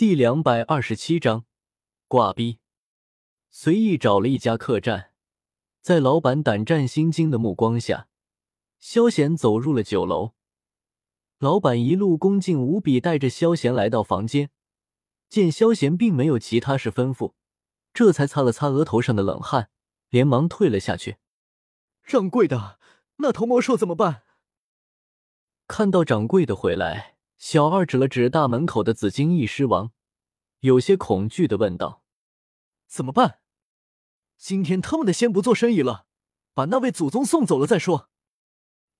第两百二十七章挂逼。随意找了一家客栈，在老板胆战心惊的目光下，萧贤走入了酒楼。老板一路恭敬无比，带着萧贤来到房间，见萧贤并没有其他事吩咐，这才擦了擦额头上的冷汗，连忙退了下去。掌柜的，那头魔兽怎么办？看到掌柜的回来。小二指了指大门口的紫金翼狮王，有些恐惧的问道：“怎么办？今天他们的先不做生意了，把那位祖宗送走了再说。”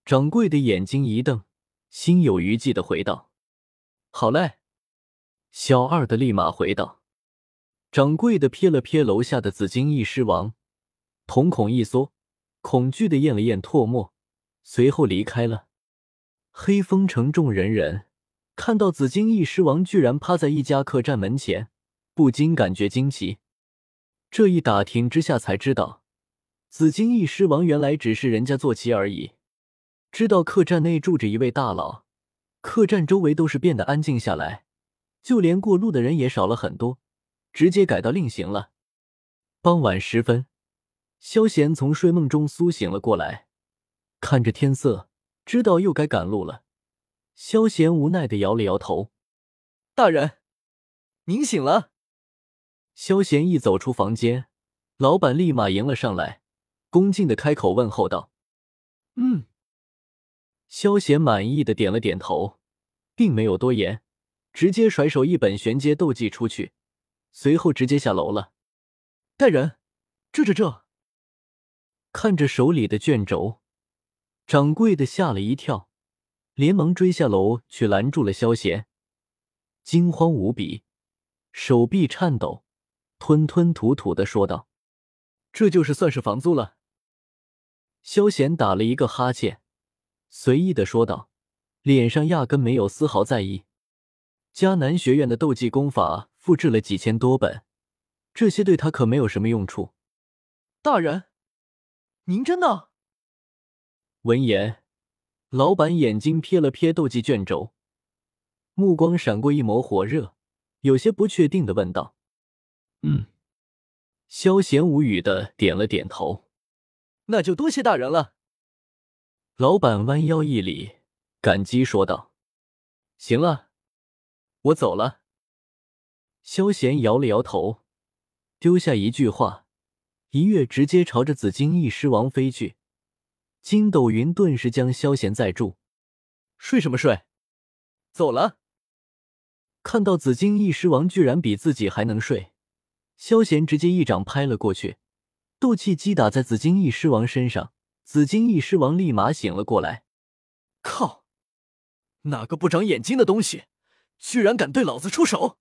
掌柜的眼睛一瞪，心有余悸的回道：“好嘞。”小二的立马回道：“掌柜的瞥了瞥楼下的紫金翼狮王，瞳孔一缩，恐惧的咽了咽唾沫，随后离开了。黑风城众人人。看到紫金翼狮王居然趴在一家客栈门前，不禁感觉惊奇。这一打听之下，才知道紫金翼狮王原来只是人家坐骑而已。知道客栈内住着一位大佬，客栈周围都是变得安静下来，就连过路的人也少了很多，直接改到另行了。傍晚时分，萧贤从睡梦中苏醒了过来，看着天色，知道又该赶路了。萧贤无奈的摇了摇头：“大人，您醒了。”萧贤一走出房间，老板立马迎了上来，恭敬的开口问候道：“嗯。”萧贤满意的点了点头，并没有多言，直接甩手一本玄阶斗技出去，随后直接下楼了。带人，这这这！看着手里的卷轴，掌柜的吓了一跳。连忙追下楼去拦住了萧贤，惊慌无比，手臂颤抖，吞吞吐吐的说道：“这就是算是房租了。”萧贤打了一个哈欠，随意的说道，脸上压根没有丝毫在意。迦南学院的斗技功法复制了几千多本，这些对他可没有什么用处。大人，您真的？闻言。老板眼睛瞥了瞥斗技卷轴，目光闪过一抹火热，有些不确定的问道：“嗯。”萧贤无语的点了点头：“那就多谢大人了。”老板弯腰一礼，感激说道：“行了，我走了。”萧贤摇了摇头，丢下一句话，一跃直接朝着紫金翼狮王飞去。筋斗云顿时将萧贤载住，睡什么睡？走了。看到紫金翼狮王居然比自己还能睡，萧贤直接一掌拍了过去，斗气击打在紫金翼狮王身上，紫金翼狮王立马醒了过来。靠！哪个不长眼睛的东西，居然敢对老子出手！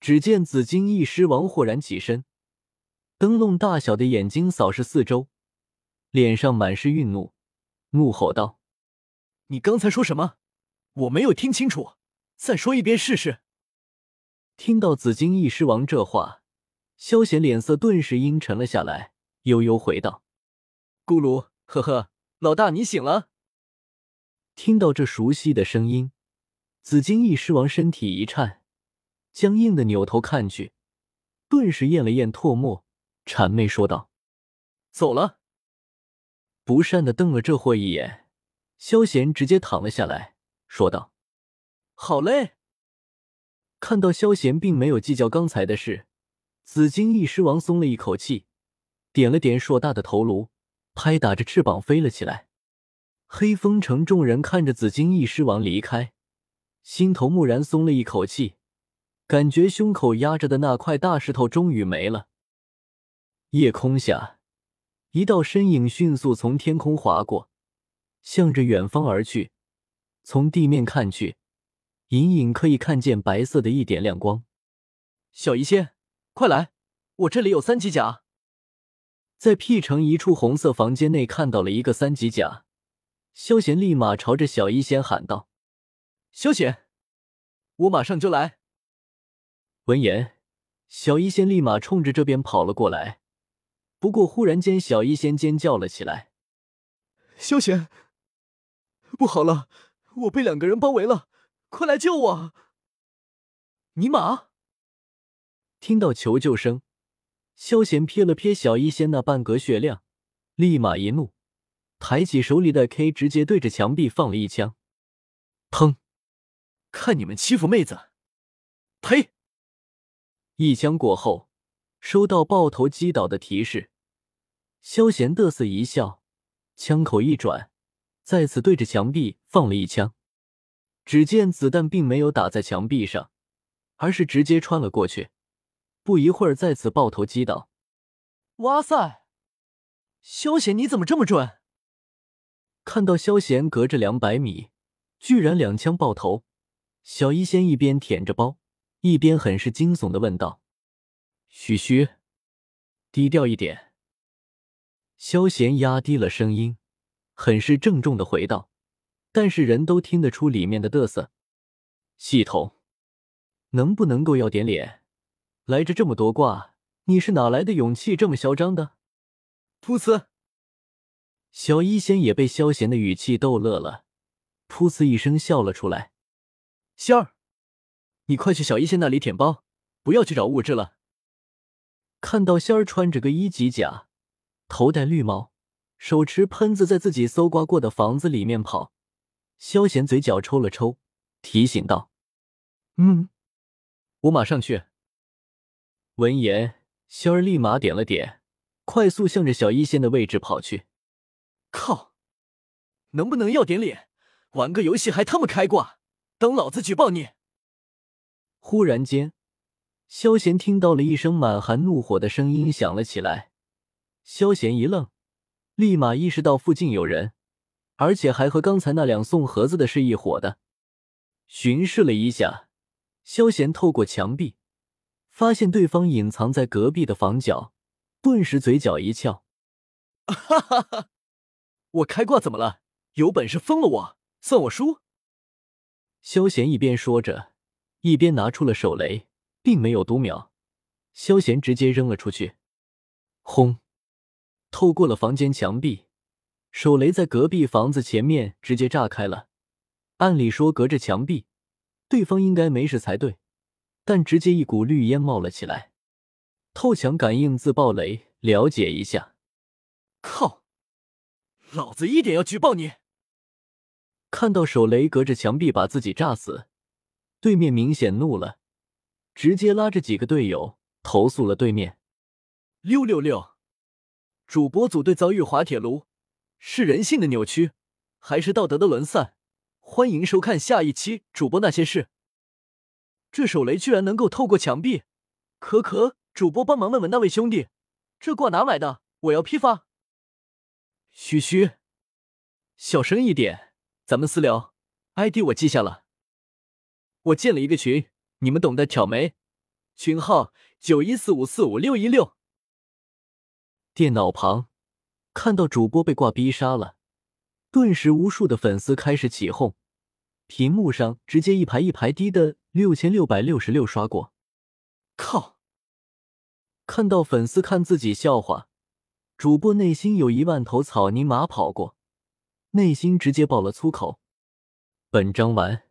只见紫金翼狮王豁然起身，灯笼大小的眼睛扫视四周。脸上满是愠怒，怒吼道：“你刚才说什么？我没有听清楚，再说一遍试试。”听到紫金翼狮王这话，萧贤脸色顿时阴沉了下来，悠悠回道：“咕噜，呵呵，老大你醒了。”听到这熟悉的声音，紫金翼狮王身体一颤，僵硬的扭头看去，顿时咽了咽唾沫，谄媚说道：“走了。”不善的瞪了这货一眼，萧贤直接躺了下来，说道：“好嘞。”看到萧贤并没有计较刚才的事，紫金翼狮王松了一口气，点了点硕大的头颅，拍打着翅膀飞了起来。黑风城众人看着紫金翼狮王离开，心头蓦然松了一口气，感觉胸口压着的那块大石头终于没了。夜空下。一道身影迅速从天空划过，向着远方而去。从地面看去，隐隐可以看见白色的一点亮光。小医仙，快来，我这里有三级甲。在 P 城一处红色房间内看到了一个三级甲，萧贤立马朝着小医仙喊道：“萧贤，我马上就来。”闻言，小医仙立马冲着这边跑了过来。不过，忽然间，小医仙尖叫了起来：“萧贤，不好了，我被两个人包围了，快来救我！”尼玛！听到求救声，萧贤瞥了瞥小医仙那半格血量，立马一怒，抬起手里的 K，直接对着墙壁放了一枪。砰！看你们欺负妹子！呸！一枪过后，收到爆头击倒的提示，萧贤得瑟一笑，枪口一转，再次对着墙壁放了一枪。只见子弹并没有打在墙壁上，而是直接穿了过去。不一会儿，再次爆头击倒。哇塞，萧贤你怎么这么准？看到萧贤隔着两百米，居然两枪爆头，小医仙一边舔着包，一边很是惊悚的问道：“嘘嘘，低调一点。”萧贤压低了声音，很是郑重的回道，但是人都听得出里面的嘚瑟。系统，能不能够要点脸？来着这么多卦，你是哪来的勇气这么嚣张的？噗呲！小医仙也被萧贤的语气逗乐了，噗呲一声笑了出来。仙儿，你快去小医仙那里舔包，不要去找物质了。看到仙儿穿着个一级甲，头戴绿帽，手持喷子在自己搜刮过的房子里面跑，萧贤嘴角抽了抽，提醒道：“嗯，我马上去。”闻言，仙儿立马点了点，快速向着小医仙的位置跑去。靠！能不能要点脸？玩个游戏还他妈开挂？等老子举报你！忽然间，萧贤听到了一声满含怒火的声音响了起来。萧贤一愣，立马意识到附近有人，而且还和刚才那两送盒子的是一伙的。巡视了一下，萧贤透过墙壁。发现对方隐藏在隔壁的房角，顿时嘴角一翘，哈哈哈！我开挂怎么了？有本事封了我，算我输！萧贤一边说着，一边拿出了手雷，并没有读秒，萧贤直接扔了出去，轰！透过了房间墙壁，手雷在隔壁房子前面直接炸开了。按理说隔着墙壁，对方应该没事才对。但直接一股绿烟冒了起来，透墙感应自爆雷，了解一下。靠！老子一点要举报你！看到手雷隔着墙壁把自己炸死，对面明显怒了，直接拉着几个队友投诉了对面。六六六！主播组队遭遇滑铁卢，是人性的扭曲，还是道德的沦丧？欢迎收看下一期主播那些事。这手雷居然能够透过墙壁，可可，主播帮忙问问那位兄弟，这挂哪买的？我要批发。嘘嘘，小声一点，咱们私聊。ID 我记下了，我建了一个群，你们懂得挑眉？群号九一四五四五六一六。电脑旁看到主播被挂逼杀了，顿时无数的粉丝开始起哄。屏幕上直接一排一排低的六千六百六十六刷过，靠！看到粉丝看自己笑话，主播内心有一万头草泥马跑过，内心直接爆了粗口。本章完。